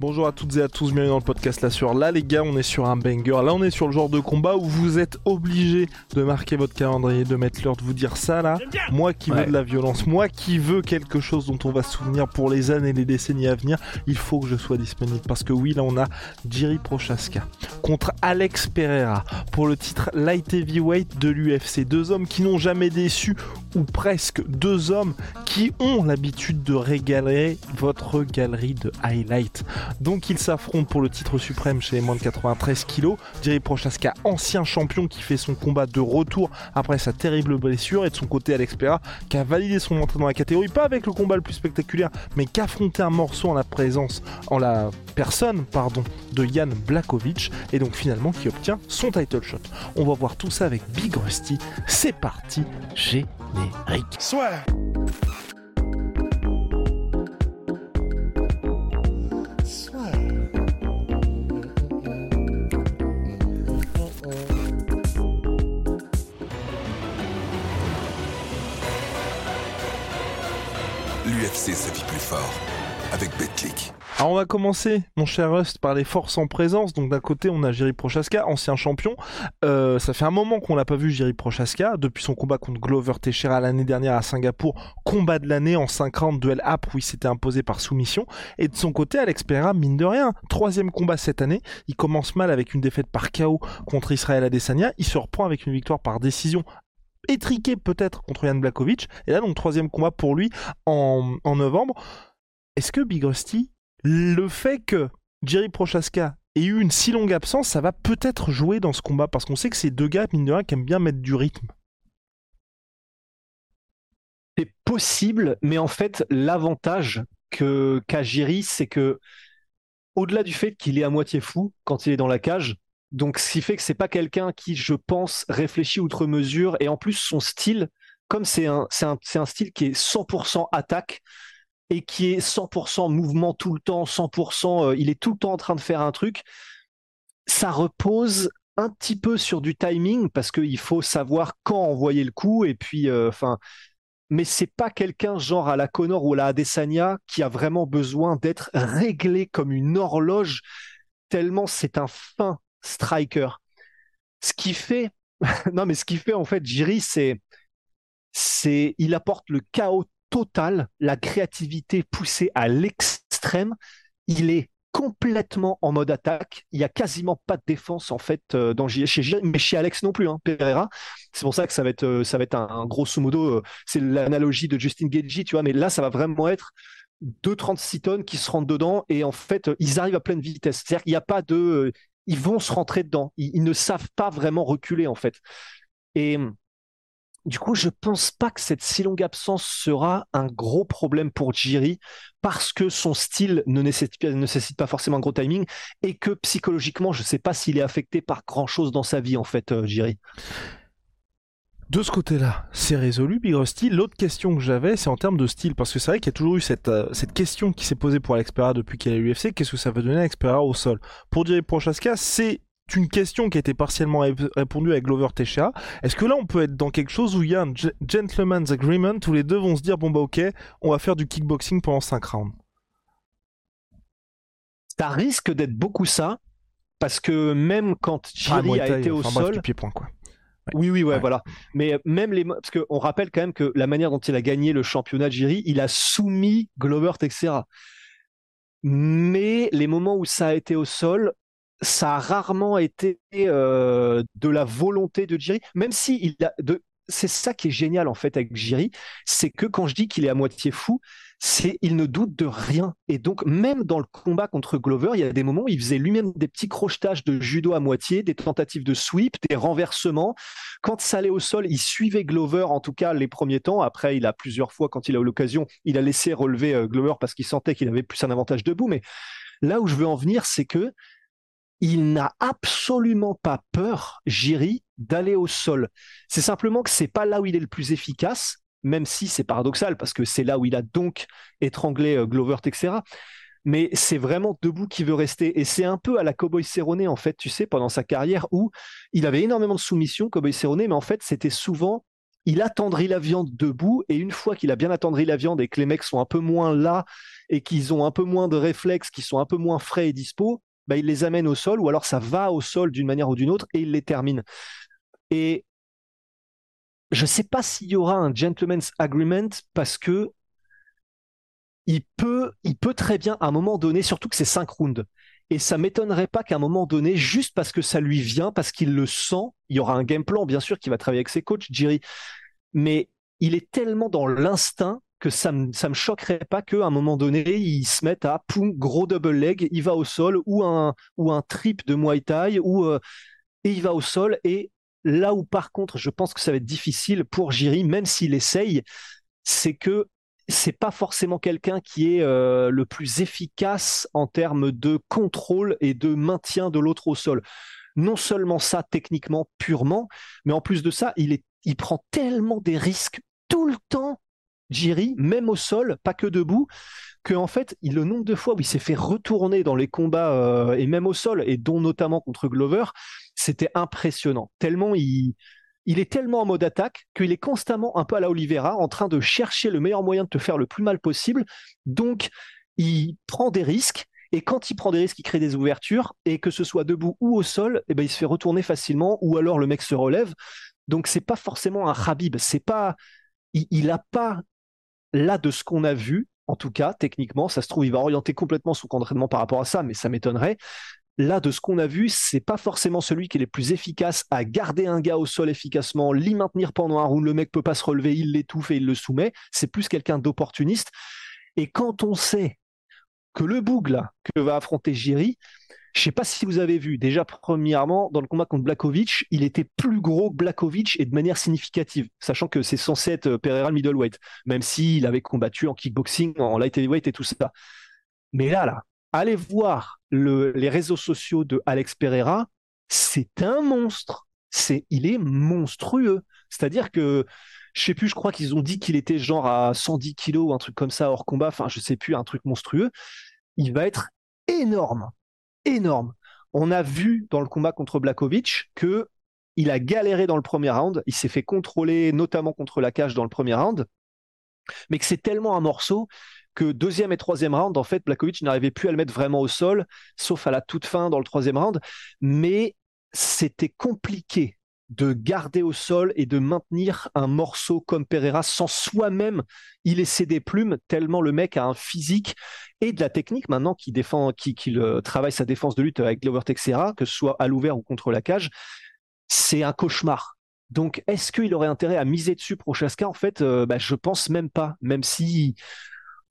Bonjour à toutes et à tous, bienvenue dans le podcast là sur là les gars, on est sur un banger, là on est sur le genre de combat où vous êtes obligé de marquer votre calendrier, de mettre l'heure, de vous dire ça là, moi qui veux de la violence, moi qui veux quelque chose dont on va se souvenir pour les années et les décennies à venir, il faut que je sois disponible. Parce que oui là on a Jiri Prochaska contre Alex Pereira pour le titre Light Heavyweight de l'UFC, deux hommes qui n'ont jamais déçu ou presque, deux hommes qui ont l'habitude de régaler votre galerie de highlights. Donc ils s'affrontent pour le titre suprême chez les moins de 93 kg. Jerry Prochaska, ancien champion qui fait son combat de retour après sa terrible blessure. Et de son côté, Alex Pereira qui a validé son entrée dans la catégorie, pas avec le combat le plus spectaculaire, mais qui a affronté un morceau en la présence, en la personne, pardon, de Jan Blakovic. Et donc finalement qui obtient son title shot. On va voir tout ça avec Big Rusty. C'est parti, générique. Soit. L'UFC se vit plus fort avec BetClick. Alors on va commencer, mon cher Rust, par les forces en présence. Donc d'un côté, on a Jerry Prochaska, ancien champion. Euh, ça fait un moment qu'on l'a pas vu, Jerry Prochaska, depuis son combat contre Glover Teixeira l'année dernière à Singapour. Combat de l'année en 5 rounds, duel app où il s'était imposé par soumission. Et de son côté, Alex Pereira, mine de rien, troisième combat cette année. Il commence mal avec une défaite par KO contre Israël Adesanya. Il se reprend avec une victoire par décision étriquée peut-être contre Jan Blakovic. Et là, donc troisième combat pour lui en, en novembre. Est-ce que Big Rusty, le fait que Jerry Prochaska ait eu une si longue absence, ça va peut-être jouer dans ce combat? Parce qu'on sait que c'est deux gars, mine de rien, qui aiment bien mettre du rythme. C'est possible, mais en fait, l'avantage que qu'a c'est que au-delà du fait qu'il est à moitié fou quand il est dans la cage, donc ce qui fait que c'est pas quelqu'un qui, je pense, réfléchit outre mesure, et en plus son style, comme c'est un, style qui est 100% attaque, et qui est 100% mouvement tout le temps, 100%, euh, il est tout le temps en train de faire un truc, ça repose un petit peu sur du timing parce qu'il faut savoir quand envoyer le coup. Et puis, enfin, mais c'est pas quelqu'un genre à la Connor ou à la Adesanya qui a vraiment besoin d'être réglé comme une horloge tellement c'est un fin striker. Ce qui fait, non mais ce qui fait en fait Jiri, c'est, c'est, il apporte le chaos total, la créativité poussée à l'extrême. Il est complètement en mode attaque. Il y a quasiment pas de défense en fait euh, dans chez Jiri, mais chez Alex non plus, hein, Pereira. C'est pour ça que ça va être, euh, un grosso modo, euh, c'est l'analogie de Justin Gagey, tu vois. Mais là, ça va vraiment être deux 36 tonnes qui se rentrent dedans et en fait, ils arrivent à pleine vitesse. C'est-à-dire qu'il n'y a pas de, ils vont se rentrer dedans. Ils, ne savent pas vraiment reculer en fait. Et du coup, je pense pas que cette si longue absence sera un gros problème pour Jiri parce que son style ne nécessite, ne pas forcément un gros timing et que psychologiquement, je sais pas s'il est affecté par grand chose dans sa vie en fait, euh, Jiri. De ce côté-là, c'est résolu, Big Rusty. L'autre question que j'avais, c'est en termes de style, parce que c'est vrai qu'il y a toujours eu cette, euh, cette question qui s'est posée pour Alex Pereira depuis qu'il est à l'UFC. Qu'est-ce que ça va donner à Alex Pereira au sol? Pour Jerry Prochaska, c'est une question qui a été partiellement répondue avec Glover Teixeira. Est-ce que là, on peut être dans quelque chose où il y a un gentleman's agreement où les deux vont se dire bon bah ok, on va faire du kickboxing pendant 5 rounds? Ça risque d'être beaucoup ça, parce que même quand Jiri ah, a été au enfin, sol, bref, du pied-point quoi. Oui, oui, ouais, Ouais. voilà. Mais même les, parce qu'on rappelle quand même que la manière dont il a gagné le championnat de Jiri, il a soumis Glover Teixeira. Mais les moments où ça a été au sol, ça a rarement été euh, de la volonté de Jiri, même si il a de, c'est ça qui est génial en fait avec Jiri, c'est que quand je dis qu'il est à moitié fou, c'est il ne doute de rien. Et donc même dans le combat contre Glover, il y a des moments où il faisait lui-même des petits crochetages de judo à moitié, des tentatives de sweep, des renversements. Quand ça allait au sol, il suivait Glover en tout cas les premiers temps. Après, il a plusieurs fois quand il a eu l'occasion, il a laissé relever euh, Glover parce qu'il sentait qu'il avait plus un avantage debout. Mais là où je veux en venir, c'est que il n'a absolument pas peur, Jiri, d'aller au sol. C'est simplement que c'est pas là où il est le plus efficace, même si c'est paradoxal parce que c'est là où il a donc étranglé euh, Glover Texera. Mais c'est vraiment debout qui veut rester. Et c'est un peu à la Cowboy Cerrone, en fait, tu sais, pendant sa carrière où il avait énormément de soumission, Cowboy Cerrone, mais en fait, c'était souvent il attendrit la viande debout et une fois qu'il a bien attendri la viande et que les mecs sont un peu moins là et qu'ils ont un peu moins de réflexes, qu'ils sont un peu moins frais et dispo, bah, il les amène au sol, ou alors ça va au sol d'une manière ou d'une autre, et il les termine. Et je ne sais pas s'il y aura un gentleman's agreement, parce que il peut, très bien, à un moment donné, surtout que c'est 5 rounds, et ça m'étonnerait pas qu'à un moment donné, juste parce que ça lui vient, parce qu'il le sent, il y aura un game plan, bien sûr, qui va travailler avec ses coachs, Jerry, mais il est tellement dans l'instinct que ça me, me choquerait pas qu'à un moment donné, il se mette à poum, gros double leg, il va au sol, ou un, ou un trip de Muay Thai, ou, euh, et il va au sol. Et là où, par contre, je pense que ça va être difficile pour Jiri, même s'il essaye, c'est que c'est pas forcément quelqu'un qui est euh, le plus efficace en termes de contrôle et de maintien de l'autre au sol. Non seulement ça techniquement purement, mais en plus de ça, il, est, prend tellement des risques tout le temps Jiri, même au sol, pas que debout, que fait, il, le nombre de fois où il s'est fait retourner dans les combats euh, et même au sol, et dont notamment contre Glover, c'était impressionnant. Tellement il, est tellement en mode attaque qu'il est constamment un peu à la Oliveira, en train de chercher le meilleur moyen de te faire le plus mal possible. Donc, il prend des risques. Et quand il prend des risques, il crée des ouvertures, et que ce soit debout ou au sol, eh ben, il se fait retourner facilement, ou alors le mec se relève. Donc c'est pas forcément un Habib, c'est pas, il n'a pas là, de ce qu'on a vu, en tout cas, techniquement, ça se trouve, il va orienter complètement son entraînement par rapport à ça, mais ça m'étonnerait. Là, de ce qu'on a vu, c'est pas forcément celui qui est le plus efficace à garder un gars au sol efficacement, l'y maintenir pendant un round. Le mec peut pas se relever, il l'étouffe et il le soumet. C'est plus quelqu'un d'opportuniste. Et quand on sait que le boug que va affronter Jiri, je sais pas si vous avez vu, déjà premièrement, dans le combat contre Blakovic, il était plus gros que Blakovic et de manière significative, sachant que c'est censé être euh, Pereira middleweight, même s'il avait combattu en kickboxing, en light heavyweight et tout ça. Mais là, là, allez voir les réseaux sociaux de Alex Pereira, c'est un monstre. C'est, il est monstrueux. C'est-à-dire que, je sais plus, je crois qu'ils ont dit qu'il était genre à 110 kilos un truc comme ça hors combat. Enfin, je sais plus, un truc monstrueux. Il va être énorme énorme. On a vu dans le combat contre Blakovic que il a galéré dans le premier round, il s'est fait contrôler notamment contre la cage dans le premier round, mais que c'est tellement un morceau que deuxième et troisième round, en fait, Blakovic n'arrivait plus à le mettre vraiment au sol, sauf à la toute fin dans le troisième round, mais c'était compliqué de garder au sol et de maintenir un morceau comme Pereira sans soi-même y laisser des plumes, tellement le mec a un physique et de la technique maintenant qui défend, qui, qui le, travaille sa défense de lutte avec Glover Texera, que ce soit à l'ouvert ou contre la cage. C'est un cauchemar. Donc, est-ce qu'il aurait intérêt à miser dessus Prochaska En fait, euh, bah, je pense même pas, même si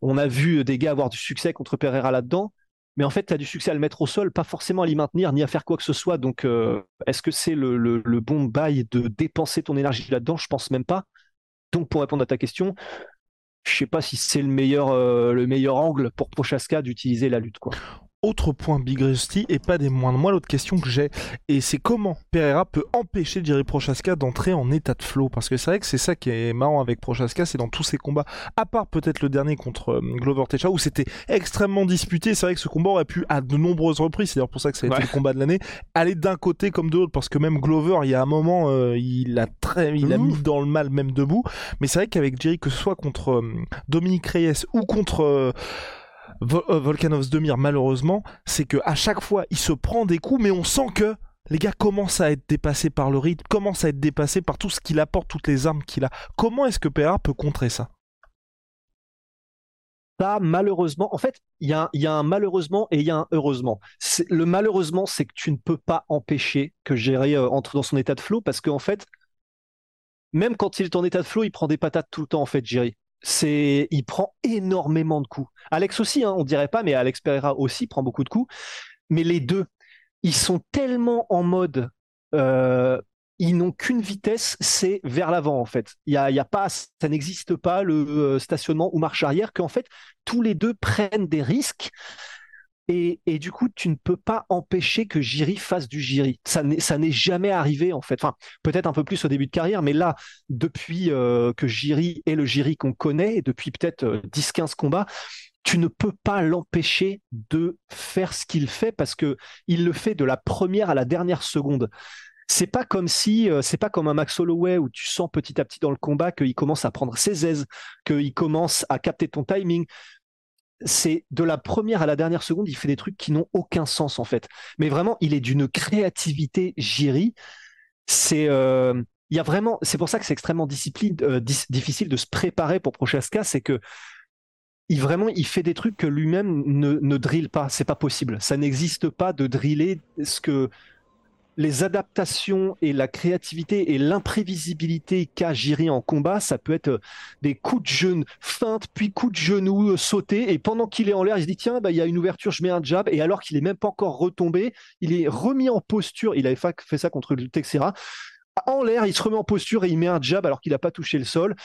on a vu des gars avoir du succès contre Pereira là-dedans mais en fait, tu as du succès à le mettre au sol, pas forcément à l'y maintenir, ni à faire quoi que ce soit. Donc, euh, est-ce que c'est le, bon bail de dépenser ton énergie là-dedans? Je pense même pas. Donc, pour répondre à ta question, je sais pas si c'est le meilleur, euh, le meilleur angle pour Prochaska d'utiliser la lutte. Quoi. Autre point Big Rusty et pas des moindres. Moi, l'autre question que j'ai, et c'est comment Pereira peut empêcher Jerry Prochaska d'entrer en état de flow? Parce que c'est vrai que c'est ça qui est marrant avec Prochaska, c'est dans tous ses combats, à part peut-être le dernier contre euh, Glover Techa, où c'était extrêmement disputé. C'est vrai que ce combat aurait pu, à de nombreuses reprises, c'est d'ailleurs pour ça que ça a été le combat de l'année, aller d'un côté comme de l'autre. Parce que même Glover, il y a un moment, euh, il a très, il a mis dans le mal même debout. Mais c'est vrai qu'avec Jerry, que ce soit contre euh, Dominique Reyes ou contre euh, Volkanovs Demir malheureusement, c'est que à chaque fois il se prend des coups, mais on sent que les gars commencent à être dépassés par le rythme, commencent à être dépassés par tout ce qu'il apporte, toutes les armes qu'il a. Comment est-ce que PRA peut contrer ça? Ça, malheureusement, en fait, il y, a, un malheureusement et il y a un heureusement. Le malheureusement, c'est que tu ne peux pas empêcher que Géry euh, entre dans son état de flow parce qu'en fait, même quand il est en état de flow, il prend des patates tout le temps en fait, Jiri. C'est, il prend énormément de coups. Alex aussi, hein, on dirait pas, mais Alex Pereira aussi prend beaucoup de coups. Mais les deux, ils sont tellement en mode, euh, ils n'ont qu'une vitesse, c'est vers l'avant en fait. Il y a, y a, pas, ça n'existe pas le euh, stationnement ou marche arrière, qu'en fait tous les deux prennent des risques et, du coup, tu ne peux pas empêcher que Jiri fasse du Jiri. Ça n'est jamais arrivé, en fait. Enfin, peut-être un peu plus au début de carrière, mais là, depuis euh, que Jiri est le Jiri qu'on connaît, depuis peut-être 10-15 euh, combats, tu ne peux pas l'empêcher de faire ce qu'il fait parce que il le fait de la première à la dernière seconde. C'est pas comme si, euh, c'est pas comme un Max Holloway où tu sens petit à petit dans le combat qu'il commence à prendre ses aises, qu'il commence à capter ton timing c'est de la première à la dernière seconde, il fait des trucs qui n'ont aucun sens en fait. Mais vraiment, il est d'une créativité giri. C'est euh, il y a vraiment, c'est pour ça que c'est extrêmement euh, difficile de se préparer pour Prochaska, c'est que il vraiment il fait des trucs que lui-même ne, ne drille pas. C'est pas possible. Ça n'existe pas de driller ce que les adaptations et la créativité et l'imprévisibilité qu'a Jiri en combat, ça peut être euh, des coups de genou, feinte, puis coups de genou, euh, sauter, et pendant qu'il est en l'air, il se dit tiens, bah, il y a une ouverture, je mets un jab, et alors qu'il est même pas encore retombé, il est remis en posture, il avait fait ça contre le Texera, en l'air, il se remet en posture et il met un jab alors qu'il n'a pas touché le sol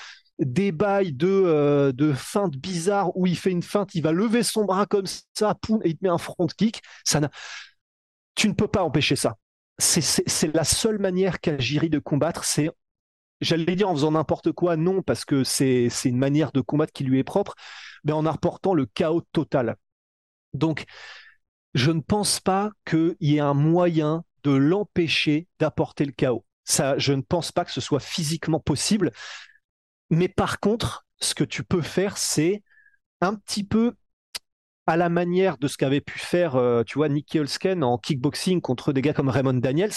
des bails de, euh, de feinte bizarre où il fait une feinte, il va lever son bras comme ça, poum, et il te met un front kick. Ça tu ne peux pas empêcher ça c'est la seule manière qu'a de combattre, c'est J'allais dire en faisant n'importe quoi, non, parce que c'est une manière de combattre qui lui est propre, mais en apportant le chaos total. Donc, je ne pense pas qu'il y ait un moyen de l'empêcher d'apporter le chaos. Ça, je ne pense pas que ce soit physiquement possible. Mais par contre, ce que tu peux faire, c'est un petit peu à la manière de ce qu'avait pu faire, euh, tu vois, Nicky Holsken en kickboxing contre des gars comme Raymond Daniels.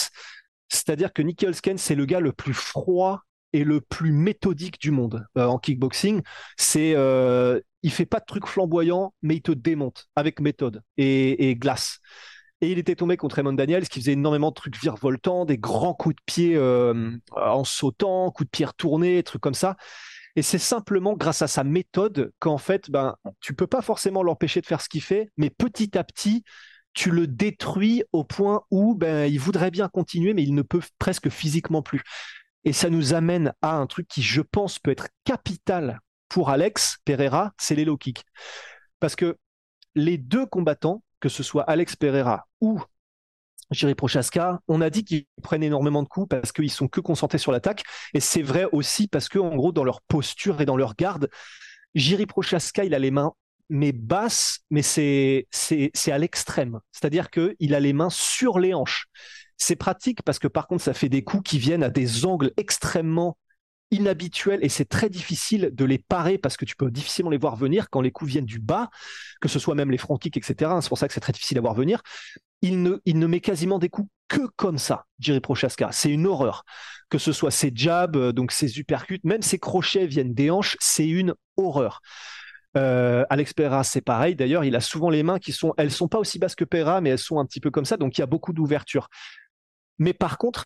C'est-à-dire que Nicky Holsken, c'est le gars le plus froid et le plus méthodique du monde euh, en kickboxing. C'est, euh, il fait pas de trucs flamboyants, mais il te démonte avec méthode et, glace. Et il était tombé contre Raymond Daniels qui faisait énormément de trucs virevoltants, des grands coups de pied euh, en sautant, coups de pied retournés, trucs comme ça. Et c'est simplement grâce à sa méthode qu'en fait, ben, tu peux pas forcément l'empêcher de faire ce qu'il fait, mais petit à petit, tu le détruis au point où ben, il voudrait bien continuer, mais il ne peut presque physiquement plus. Et ça nous amène à un truc qui, je pense, peut être capital pour Alex Pereira, c'est les low kicks. Parce que les deux combattants, que ce soit Alex Pereira ou Jiri Prochaska, on a dit qu'ils prennent énormément de coups parce qu'ils sont que concentrés sur l'attaque. Et c'est vrai aussi parce que, en gros, dans leur posture et dans leur garde, Jiri Prochaska, il a les mains mais basses, mais c'est c'est à l'extrême. C'est-à-dire qu'il a les mains sur les hanches. C'est pratique parce que par contre, ça fait des coups qui viennent à des angles extrêmement inhabituels et c'est très difficile de les parer parce que tu peux difficilement les voir venir quand les coups viennent du bas, que ce soit même les front kicks, etc. C'est pour ça que c'est très difficile à voir venir il ne, il ne met quasiment des coups que comme ça, Jerry Prochaska. C'est une horreur. Que ce soit ses jabs, euh, donc ses uppercuts, même ses crochets viennent des hanches, c'est une horreur. Euh, Alex Pereira, c'est pareil. D'ailleurs, il a souvent les mains qui sont, elles sont pas aussi basses que Pereira, mais elles sont un petit peu comme ça, donc il y a beaucoup d'ouverture. Mais par contre,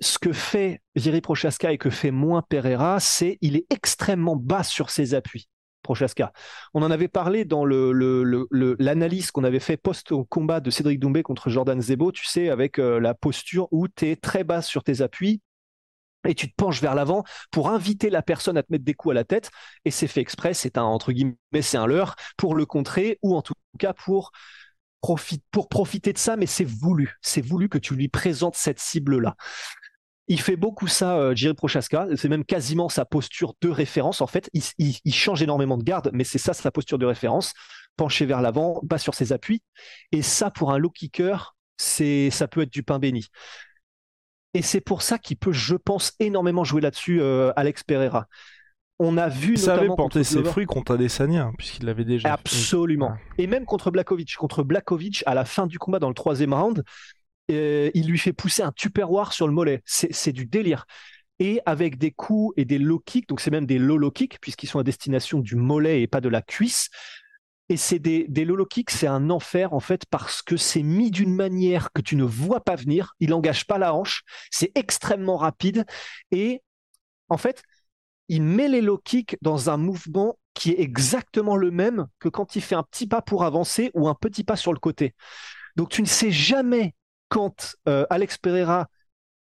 ce que fait Jerry Prochaska et que fait moins Pereira, c'est il est extrêmement bas sur ses appuis. Prochaska. On en avait parlé dans l'analyse qu'on avait fait post-combat de Cédric Doumbé contre Jordan Zebo, tu sais, avec euh, la posture où tu es très bas sur tes appuis et tu te penches vers l'avant pour inviter la personne à te mettre des coups à la tête. Et c'est fait exprès, c'est un, entre guillemets, c'est un leurre pour le contrer ou en tout cas pour, pour profiter de ça, mais c'est voulu. C'est voulu que tu lui présentes cette cible-là. Il fait beaucoup ça, euh, Jiri Prochaska. C'est même quasiment sa posture de référence. En fait, il, change énormément de garde, mais c'est ça sa posture de référence. Penché vers l'avant, bas sur ses appuis. Et ça, pour un low kicker, c'est, ça peut être du pain béni. Et c'est pour ça qu'il peut, je pense, énormément jouer là-dessus, euh, Alex Pereira. On a vu ça avait porté ses fruits contre Adesanya, puisqu'il l'avait déjà. Absolument. Et même contre Blakovic. Contre Blakovic, à la fin du combat, dans le troisième round, il lui fait pousser un tupperware sur le mollet. C'est du délire. Et avec des coups et des low kicks, donc c'est même des low low kicks, puisqu'ils sont à destination du mollet et pas de la cuisse. Et c'est des, des low low kicks, c'est un enfer en fait, parce que c'est mis d'une manière que tu ne vois pas venir. Il n'engage pas la hanche. C'est extrêmement rapide. Et en fait, il met les low kicks dans un mouvement qui est exactement le même que quand il fait un petit pas pour avancer ou un petit pas sur le côté. Donc tu ne sais jamais quand euh, Alex Pereira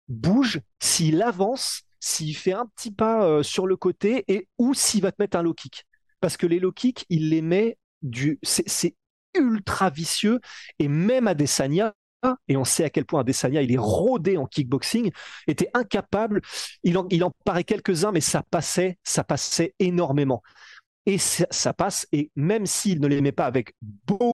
bouge, s'il avance, s'il fait un petit pas euh, sur le côté et ou s'il va te mettre un low kick. Parce que les low kicks, il les met du, c'est ultra vicieux et même à Desania, et on sait à quel point Adesanya, il est rodé en kickboxing, était incapable, il en, paraît quelques-uns, mais ça passait, ça passait énormément. Et ça, ça passe, et même s'il ne les met pas avec beau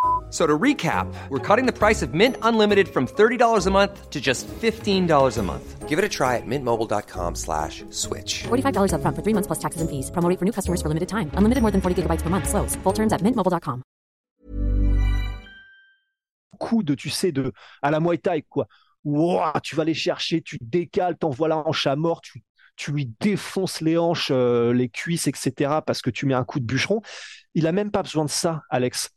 So to recap, we're cutting the price of Mint Unlimited from $30 a month to just $15 a month. Give it a try at mintmobile.com slash switch. $45 upfront for three months plus taxes and fees. Promo for new customers for limited time. Unlimited more than 40 gigabytes per month. Slows. Full terms at mintmobile.com. coup de, tu sais, de, à la Muay Thai, quoi. Ouah, tu vas les chercher, tu décales, t'envoies la hanche à mort, tu, tu lui défonces les hanches, euh, les cuisses, etc. parce que tu mets un coup de bûcheron. Il a même pas besoin de ça, Alex.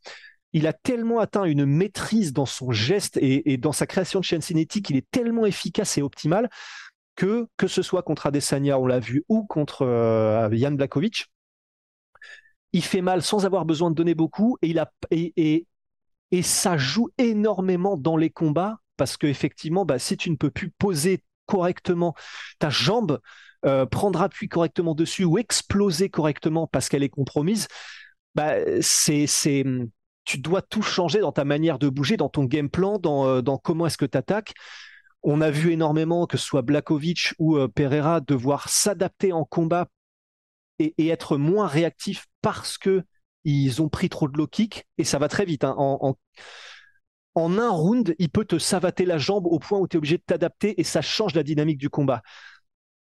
Il a tellement atteint une maîtrise dans son geste et, dans sa création de chaîne cinétique, il est tellement efficace et optimal que, que ce soit contre Adesanya, on l'a vu, ou contre euh, Jan Blakovic, il fait mal sans avoir besoin de donner beaucoup et ça joue énormément dans les combats parce que effectivement, bah, si tu ne peux plus poser correctement ta jambe, euh, prendre appui correctement dessus ou exploser correctement parce qu'elle est compromise, bah, c'est tu dois tout changer dans ta manière de bouger, dans ton game plan, dans, euh, dans comment est-ce que tu attaques. On a vu énormément, que ce soit Blakovic ou euh, Pereira, devoir s'adapter en combat et, être moins réactif parce que ils ont pris trop de low kick et ça va très vite. Hein. En, en, en, un round, il peut te savater la jambe au point où tu es obligé de t'adapter et ça change la dynamique du combat.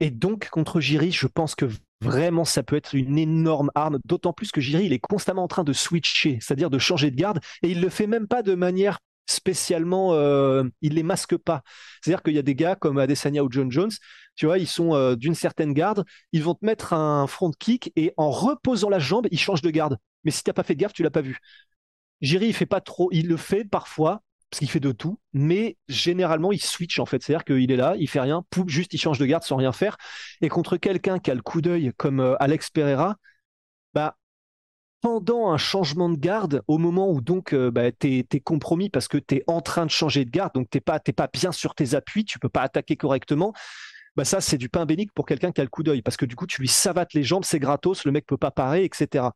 Et donc, contre Jiri, je pense que vraiment, ça peut être une énorme arme, d'autant plus que Jiri, il est constamment en train de switcher, c'est-à-dire de changer de garde, et il le fait même pas de manière spécialement, euh, il les masque pas. C'est-à-dire qu'il y a des gars comme Adesanya ou John Jones, tu vois, ils sont euh, d'une certaine garde, ils vont te mettre un front kick et en reposant la jambe, ils changent de garde. Mais si t'as pas fait de gaffe, tu l'as pas vu. Jiri, il fait pas trop, il le fait parfois, parce qu'il fait de tout, mais généralement il switch en fait, c'est-à-dire qu'il est là, il fait rien, juste il change de garde sans rien faire. Et contre quelqu'un qui a le coup d'œil comme euh, Alex Pereira, bah pendant un changement de garde, au moment où donc euh, bah, tu es, compromis parce que tu es en train de changer de garde, donc tu n'es pas, pas bien sur tes appuis, tu peux pas attaquer correctement, bah ça c'est du pain bénique pour quelqu'un qui a le coup d'œil, parce que du coup tu lui savates les jambes, c'est gratos, le mec peut pas parer, etc.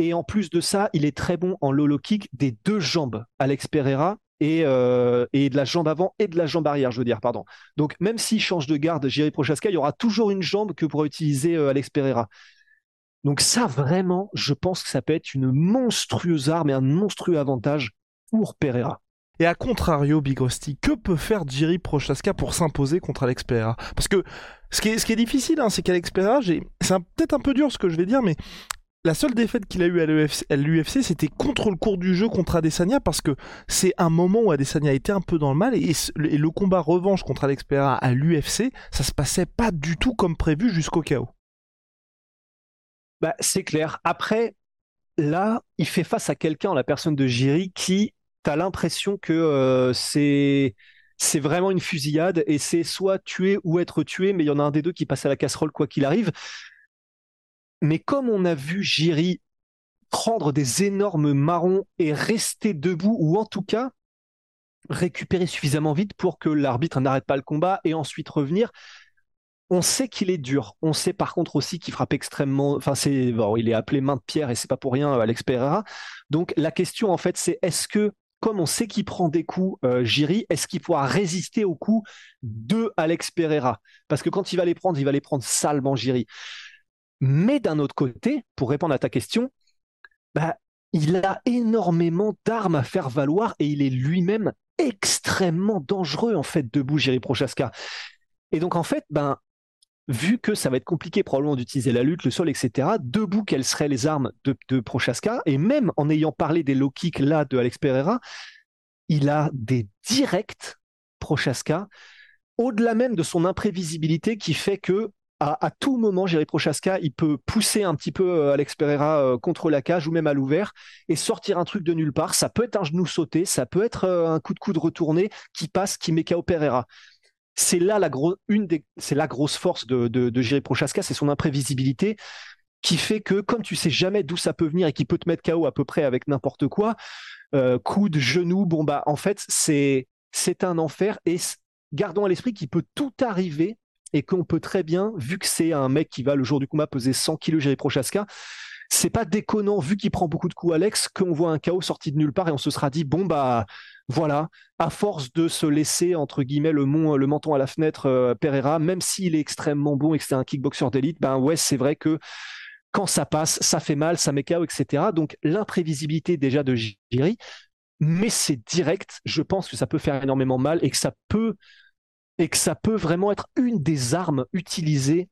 Et en plus de ça, il est très bon en low kick des deux jambes, Alex Pereira, et, euh, et, de la jambe avant et de la jambe arrière, je veux dire, pardon. Donc même s'il change de garde, Jiri Prochaska, il y aura toujours une jambe que pourra utiliser euh, Alex Pereira. Donc ça, vraiment, je pense que ça peut être une monstrueuse arme et un monstrueux avantage pour Pereira. Et à contrario, Big que peut faire Jiri Prochaska pour s'imposer contre Alex Pereira? Parce que ce qui est, ce qui est difficile, hein, c'est qu'Alex Pereira, c'est peut-être un peu dur ce que je vais dire, mais la seule défaite qu'il a eue à l'UFC, c'était contre le cours du jeu contre Adesanya, parce que c'est un moment où Adesanya était un peu dans le mal, et, le combat revanche contre Alex Pereira à l'UFC, ça se passait pas du tout comme prévu jusqu'au chaos. Bah, c'est clair. Après, là, il fait face à quelqu'un, la personne de Jiri, qui, t'as l'impression que euh, c'est c'est vraiment une fusillade et c'est soit tuer ou être tué, mais il y en a un des deux qui passe à la casserole quoi qu'il arrive. Mais comme on a vu Jiri prendre des énormes marrons et rester debout, ou en tout cas récupérer suffisamment vite pour que l'arbitre n'arrête pas le combat et ensuite revenir, on sait qu'il est dur. On sait par contre aussi qu'il frappe extrêmement. Enfin, c'est bon, il est appelé main de pierre et c'est pas pour rien euh, Alex Pereira. Donc la question en fait, c'est est-ce que comme on sait qu'il prend des coups, euh, est-ce qu'il pourra résister aux coups de Alex Pereira? Parce que quand il va les prendre, il va les prendre salement, Jiri. Mais d'un autre côté, pour répondre à ta question, bah, il a énormément d'armes à faire valoir et il est lui-même extrêmement dangereux en fait debout, Jiri Prochaska. Et donc en fait, ben vu que ça va être compliqué probablement d'utiliser la lutte, le sol, etc., debout, quelles seraient les armes de, de Prochaska? Et même en ayant parlé des low kicks là de Alex Pereira, il a des directs Prochaska au-delà même de son imprévisibilité qui fait que à, tout moment, Jerry Prochaska, il peut pousser un petit peu euh, Alex Pereira euh, contre la cage ou même à l'ouvert et sortir un truc de nulle part. Ça peut être un genou sauté, ça peut être euh, un coup de coude retourné qui passe, qui met KO Pereira. C'est là la une des, la grosse force de, de, Jerry Prochaska, c'est son imprévisibilité qui fait que comme tu sais jamais d'où ça peut venir et qui peut te mettre KO à peu près avec n'importe quoi, coude, genou, bon bah en fait c'est c'est un enfer et gardons à l'esprit qu'il peut tout arriver et qu'on peut très bien, vu que c'est un mec qui va le jour du combat peser 100 kg Jerry Prochaska, c'est pas déconnant vu qu'il prend beaucoup de coups Alex qu'on voit un chaos sorti de nulle part et on se sera dit bon bah voilà à force de se laisser entre guillemets le, le menton à la fenêtre euh, Pereira même s'il est extrêmement bon et que c'est un kickboxer d'élite ben ouais c'est vrai que quand ça passe ça fait mal ça met KO etc donc l'imprévisibilité déjà de Jiri mais c'est direct. Je pense que ça peut faire énormément mal et que ça peut et que ça peut vraiment être une des armes utilisées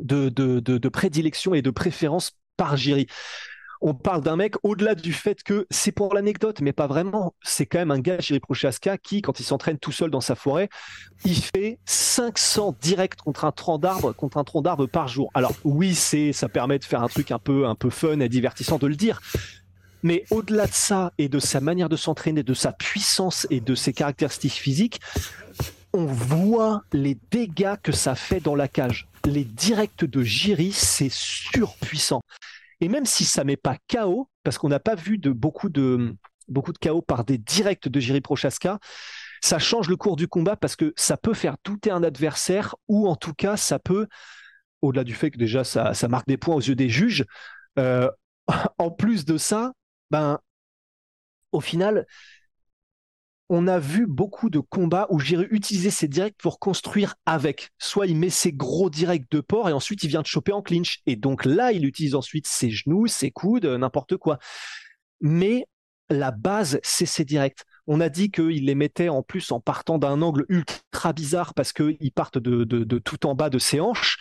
de, de, prédilection et de préférence par Jiri. On parle d'un mec au-delà du fait que c'est pour l'anecdote, mais pas vraiment. C'est quand même un gars, Jiri Prochaska, qui, quand il s'entraîne tout seul dans sa forêt, il fait 500 directs contre un tronc d'arbre, contre un tronc d'arbre par jour. Alors oui, c'est, ça permet de faire un truc un peu, un peu fun et divertissant de le dire. Mais au-delà de ça et de sa manière de s'entraîner, de sa puissance et de ses caractéristiques physiques, on voit les dégâts que ça fait dans la cage. Les directs de Jiri, c'est surpuissant. Et même si ça met pas KO, parce qu'on n'a pas vu de beaucoup de beaucoup de KO par des directs de Jiri Prochaska, ça change le cours du combat parce que ça peut faire douter un adversaire ou en tout cas ça peut, au-delà du fait que déjà ça, marque des points aux yeux des juges, euh, en plus de ça, ben au final on a vu beaucoup de combats où j'ai utilisé ses directs pour construire avec. Soit il met ses gros directs de port et ensuite il vient de choper en clinch. Et donc là, il utilise ensuite ses genoux, ses coudes, n'importe quoi. Mais la base, c'est ses directs. On a dit qu'il les mettait en plus en partant d'un angle ultra bizarre parce qu'ils partent de, tout en bas de ses hanches.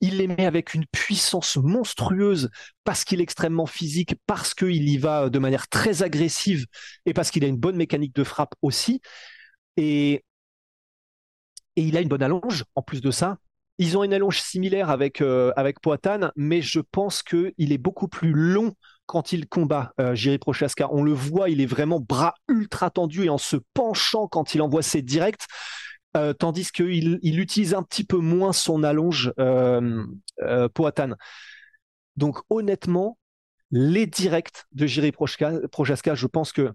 Il les met avec une puissance monstrueuse parce qu'il est extrêmement physique, parce qu'il y va de manière très agressive et parce qu'il a une bonne mécanique de frappe aussi. Et, et il a une bonne allonge en plus de ça. Ils ont une allonge similaire avec, euh, avec Poatan, mais je pense qu'il est beaucoup plus long quand il combat euh, Jiri Prochaska. On le voit, il est vraiment bras ultra tendu et en se penchant quand il envoie ses directs. Euh, tandis qu'il il utilise un petit peu moins son allonge euh, euh Poatan. Donc honnêtement, les directs de Jiri Prochaska, je pense que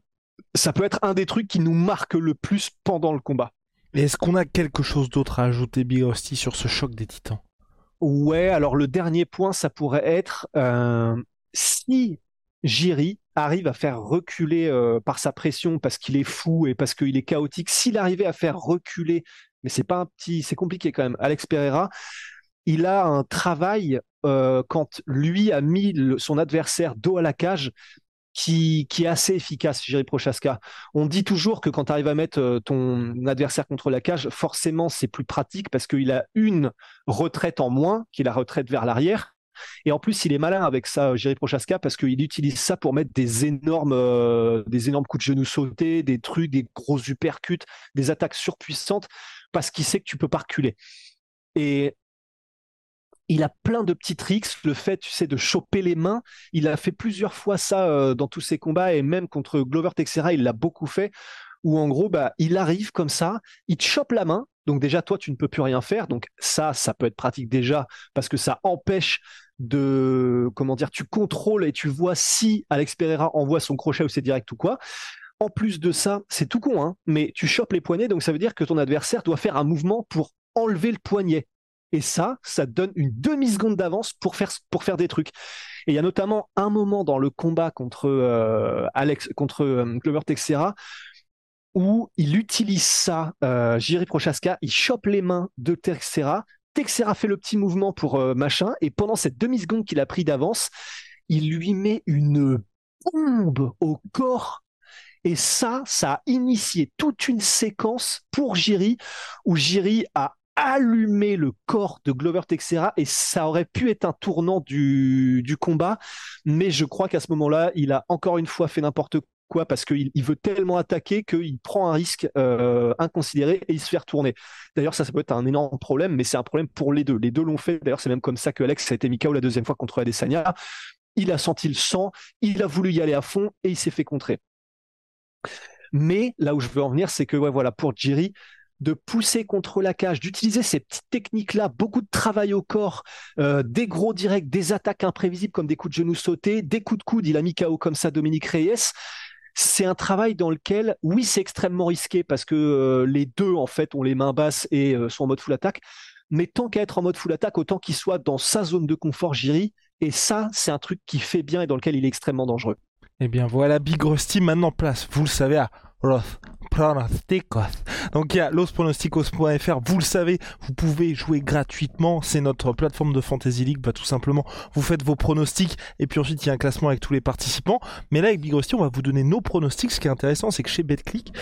ça peut être un des trucs qui nous marque le plus pendant le combat. Est-ce qu'on a quelque chose d'autre à ajouter, Big sur ce choc des titans? Ouais, alors le dernier point, ça pourrait être euh, si Jiri arrive à faire reculer euh, par sa pression parce qu'il est fou et parce qu'il est chaotique, s'il arrivait à faire reculer, mais c'est pas un petit, c'est compliqué quand même, Alex Pereira, il a un travail euh, quand lui a mis son adversaire dos à la cage qui, qui est assez efficace, Jiri Prochaska. On dit toujours que quand tu arrives à mettre euh, ton adversaire contre la cage, forcément c'est plus pratique parce qu'il a une retraite en moins, qui est la retraite vers l'arrière, et en plus, il est malin avec ça, Jerry Prochaska, parce qu'il utilise ça pour mettre des énormes, euh, des énormes coups de genoux sautés, des trucs, des gros uppercuts, des attaques surpuissantes, parce qu'il sait que tu peux pas reculer. Et il a plein de petits tricks. Le fait, tu sais, de choper les mains, il a fait plusieurs fois ça euh, dans tous ses combats et même contre Glover Texera, il l'a beaucoup fait. Où en gros, bah, il arrive comme ça, il te chope la main. Donc déjà, toi, tu ne peux plus rien faire. Donc ça, ça peut être pratique déjà parce que ça empêche de comment dire, tu contrôles et tu vois si Alex Pereira envoie son crochet ou c'est direct ou quoi. En plus de ça, c'est tout con, hein, mais tu chopes les poignets, donc ça veut dire que ton adversaire doit faire un mouvement pour enlever le poignet. Et ça, ça donne une demi-seconde d'avance pour faire, pour faire des trucs. Et il y a notamment un moment dans le combat contre euh, Alex, contre euh, Clover Texera, où il utilise ça, euh, Jiri Prochaska, il chope les mains de Texera, Texera fait le petit mouvement pour euh, machin, et pendant cette demi-seconde qu'il a pris d'avance, il lui met une bombe au corps. Et ça, ça a initié toute une séquence pour Jiri, où Jiri a allumé le corps de Glover Texera et ça aurait pu être un tournant du, du combat, mais je crois qu'à ce moment-là, il a encore une fois fait n'importe quoi, parce qu'il il veut tellement attaquer qu'il prend un risque euh, inconsidéré et il se fait retourner. D'ailleurs, ça, ça peut être un énorme problème, mais c'est un problème pour les deux. Les deux l'ont fait. D'ailleurs, c'est même comme ça que Alex a été mis KO la deuxième fois contre Adesanya. Il a senti le sang, il a voulu y aller à fond et il s'est fait contrer. Mais là où je veux en venir, c'est que ouais, voilà, pour Jiri, de pousser contre la cage, d'utiliser ces petites techniques-là, beaucoup de travail au corps, euh, des gros directs, des attaques imprévisibles comme des coups de genoux sautés, des coups de coude, il a mis KO comme ça Dominique Reyes. C'est un travail dans lequel, oui, c'est extrêmement risqué parce que euh, les deux, en fait, ont les mains basses et euh, sont en mode full attaque. Mais tant qu'à être en mode full attaque, autant qu'il soit dans sa zone de confort, Jiri. Et ça, c'est un truc qui fait bien et dans lequel il est extrêmement dangereux. Eh bien voilà, Big Rusty maintenant place, vous le savez, à Los Pronosticos. Donc il y a lospronosticos.fr, vous le savez, vous pouvez jouer gratuitement, c'est notre plateforme de Fantasy League, bah tout simplement, vous faites vos pronostics et puis ensuite il y a un classement avec tous les participants. Mais là avec Big Rusty, on va vous donner nos pronostics, ce qui est intéressant c'est que chez BetClick,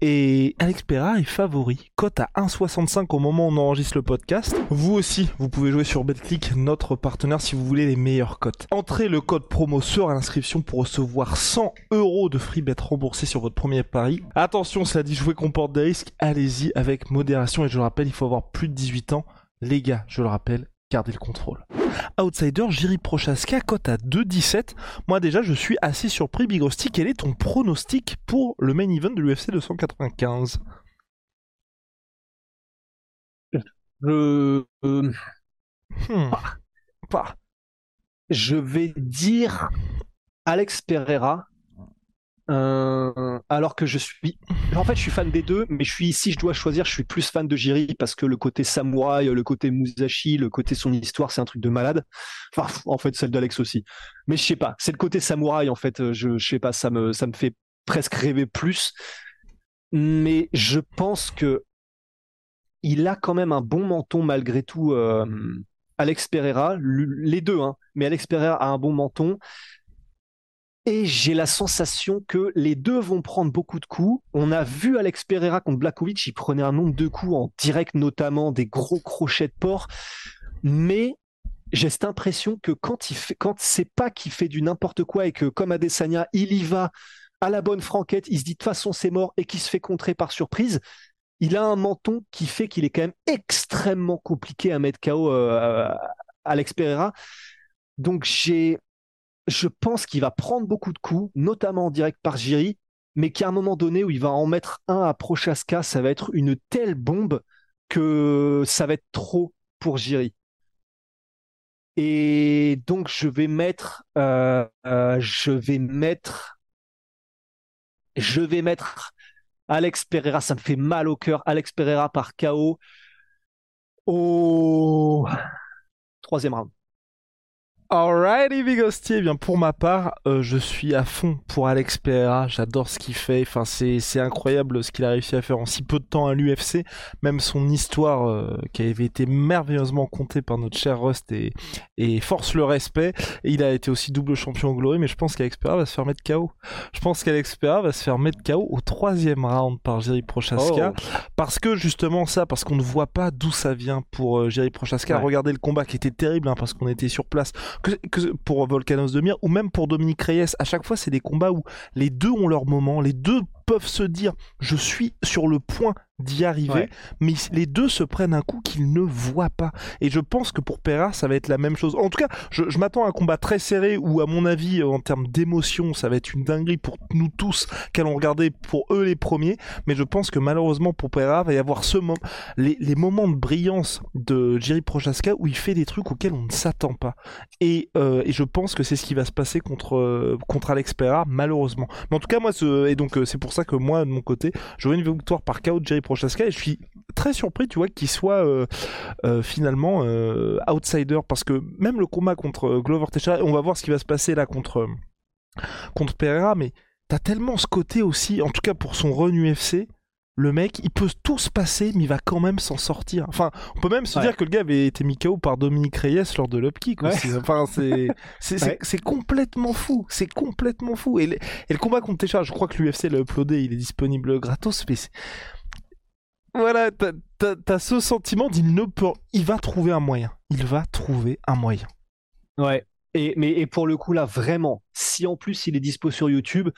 et Alex Perra est favori, cote à 1,65 au moment où on enregistre le podcast. Vous aussi, vous pouvez jouer sur BetClick, notre partenaire, si vous voulez les meilleures cotes. Entrez le code promo sur l'inscription pour recevoir 100 euros de free bet remboursés sur votre premier pari. Attention, cela dit, jouer comporte des risques, allez-y avec modération et je le rappelle, il faut avoir plus de 18 ans. Les gars, je le rappelle, gardez le contrôle. Outsider, Jiri Prochaska, cote à 2,17. Moi déjà, je suis assez surpris. Big Rusty, quel est ton pronostic pour le main event de l'UFC 295 Je, euh, Hmm. Pas. je vais dire Alex Pereira. Euh, alors que je suis, en fait, je suis fan des deux, mais je suis si je dois choisir, je suis plus fan de Jiri parce que le côté samouraï, le côté Musashi, le côté son histoire, c'est un truc de malade. Enfin, en fait, celle d'Alex aussi. Mais je sais pas, c'est le côté samouraï en fait. euh, Je, je sais pas, ça me, ça me fait presque rêver plus. Mais je pense que il a quand même un bon menton malgré tout. euh, Alex Pereira, les deux, hein, mais Alex Pereira a un bon menton. Et j'ai la sensation que les deux vont prendre beaucoup de coups. On a vu Alex Pereira contre Blakovic, il prenait un nombre de coups en direct, notamment des gros crochets de porc. Mais j'ai cette impression que quand il fait, quand c'est pas qu'il fait du n'importe quoi et que comme Adesanya, il y va à la bonne franquette, il se dit de toute façon c'est mort et qu'il se fait contrer par surprise, il a un menton qui fait qu'il est quand même extrêmement compliqué à mettre KO euh, Alex Pereira. Donc j'ai, je pense qu'il va prendre beaucoup de coups, notamment en direct par Jiri, mais qu'à un moment donné où il va en mettre un à Prochaska, ça va être une telle bombe que ça va être trop pour Jiri. Et donc je vais mettre, euh, euh, je vais mettre, je vais mettre Alex Pereira. Ça me fait mal au cœur. Alex Pereira par KO au troisième round. Alrighty Big Hostie, eh bien pour ma part, euh, je suis à fond pour Alex Pereira, j'adore ce qu'il fait, enfin c'est c'est incroyable ce qu'il a réussi à faire en si peu de temps à l'UFC, même son histoire euh, qui avait été merveilleusement contée par notre cher Rust et, et force le respect, et il a été aussi double champion au Glory, mais je pense qu'Alex Pereira va se faire mettre KO. Je pense qu'Alex Pereira va se faire mettre KO au troisième round par Jerry Prochaska, Oh. parce que justement ça, parce qu'on ne voit pas d'où ça vient pour euh, Jerry Prochaska. Ouais. Regardez le combat qui était terrible, hein, parce qu'on était sur place que, pour Volcanos de Mir ou même pour Dominique Reyes, à chaque fois c'est des combats où les deux ont leur moment, les deux peuvent se dire je suis sur le point d'y arriver, Ouais. mais les deux se prennent un coup qu'ils ne voient pas. Et je pense que pour Pereira ça va être la même chose. En tout cas, je, je m'attends à un combat très serré où à mon avis en termes d'émotion ça va être une dinguerie pour nous tous qui allons regarder pour eux les premiers, mais je pense que malheureusement pour Pereira va y avoir ce moment, les, les moments de brillance de Jerry Prochaska où il fait des trucs auxquels on ne s'attend pas. Et, euh, et je pense que c'est ce qui va se passer contre, euh, contre Alex Pereira, malheureusement. Mais en tout cas, moi, ce, et donc euh, c'est pour ça que moi, de mon côté, j'aurais une victoire par KO de Jerry Prochaska et je suis très surpris, tu vois, qu'il soit euh, euh, finalement euh, outsider parce que même le combat contre Glover Teixeira, on va voir ce qui va se passer là contre, contre Pereira, mais t'as tellement ce côté aussi, en tout cas pour son run UFC, le mec, il peut tout se passer, mais il va quand même s'en sortir. Enfin, on peut même se Ouais. dire que le gars avait été mis KO par Dominique Reyes lors de l'upkick. Ouais. Enfin, c'est c'est Ouais. complètement fou. C'est complètement fou. Et le, et le combat contre Teixeira, je crois que l'UFC l'a uploadé, il est disponible gratos, mais voilà, t'as- ce sentiment d'il ne peut, il va trouver un moyen. Il va trouver un moyen. Ouais. Et, mais, pour le coup, là, vraiment, si en plus il est dispo sur YouTube,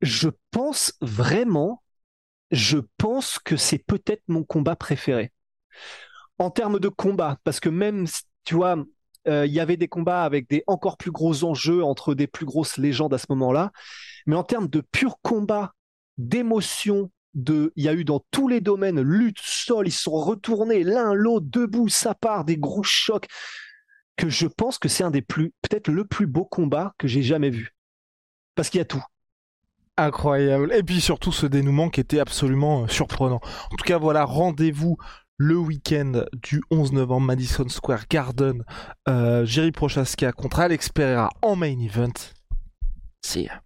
Je pense vraiment, je pense que c'est peut-être mon combat préféré. En termes de combat, parce que même, tu vois, euh, il y avait des combats avec des encore plus gros enjeux entre des plus grosses légendes à ce moment-là. Mais en termes de pur combat, d'émotion, il y a eu dans tous les domaines lutte, sol, ils sont retournés l'un l'autre debout, ça part des gros chocs que je pense que c'est un des plus, peut-être le plus beau combat que j'ai jamais vu. Parce qu'il y a tout. Incroyable. Et puis surtout ce dénouement qui était absolument euh, surprenant. En tout cas, voilà, rendez-vous le week-end du 11 novembre, Madison Square Garden. Euh, Jerry Prochaska contre Alex Pereira en main event. See ya.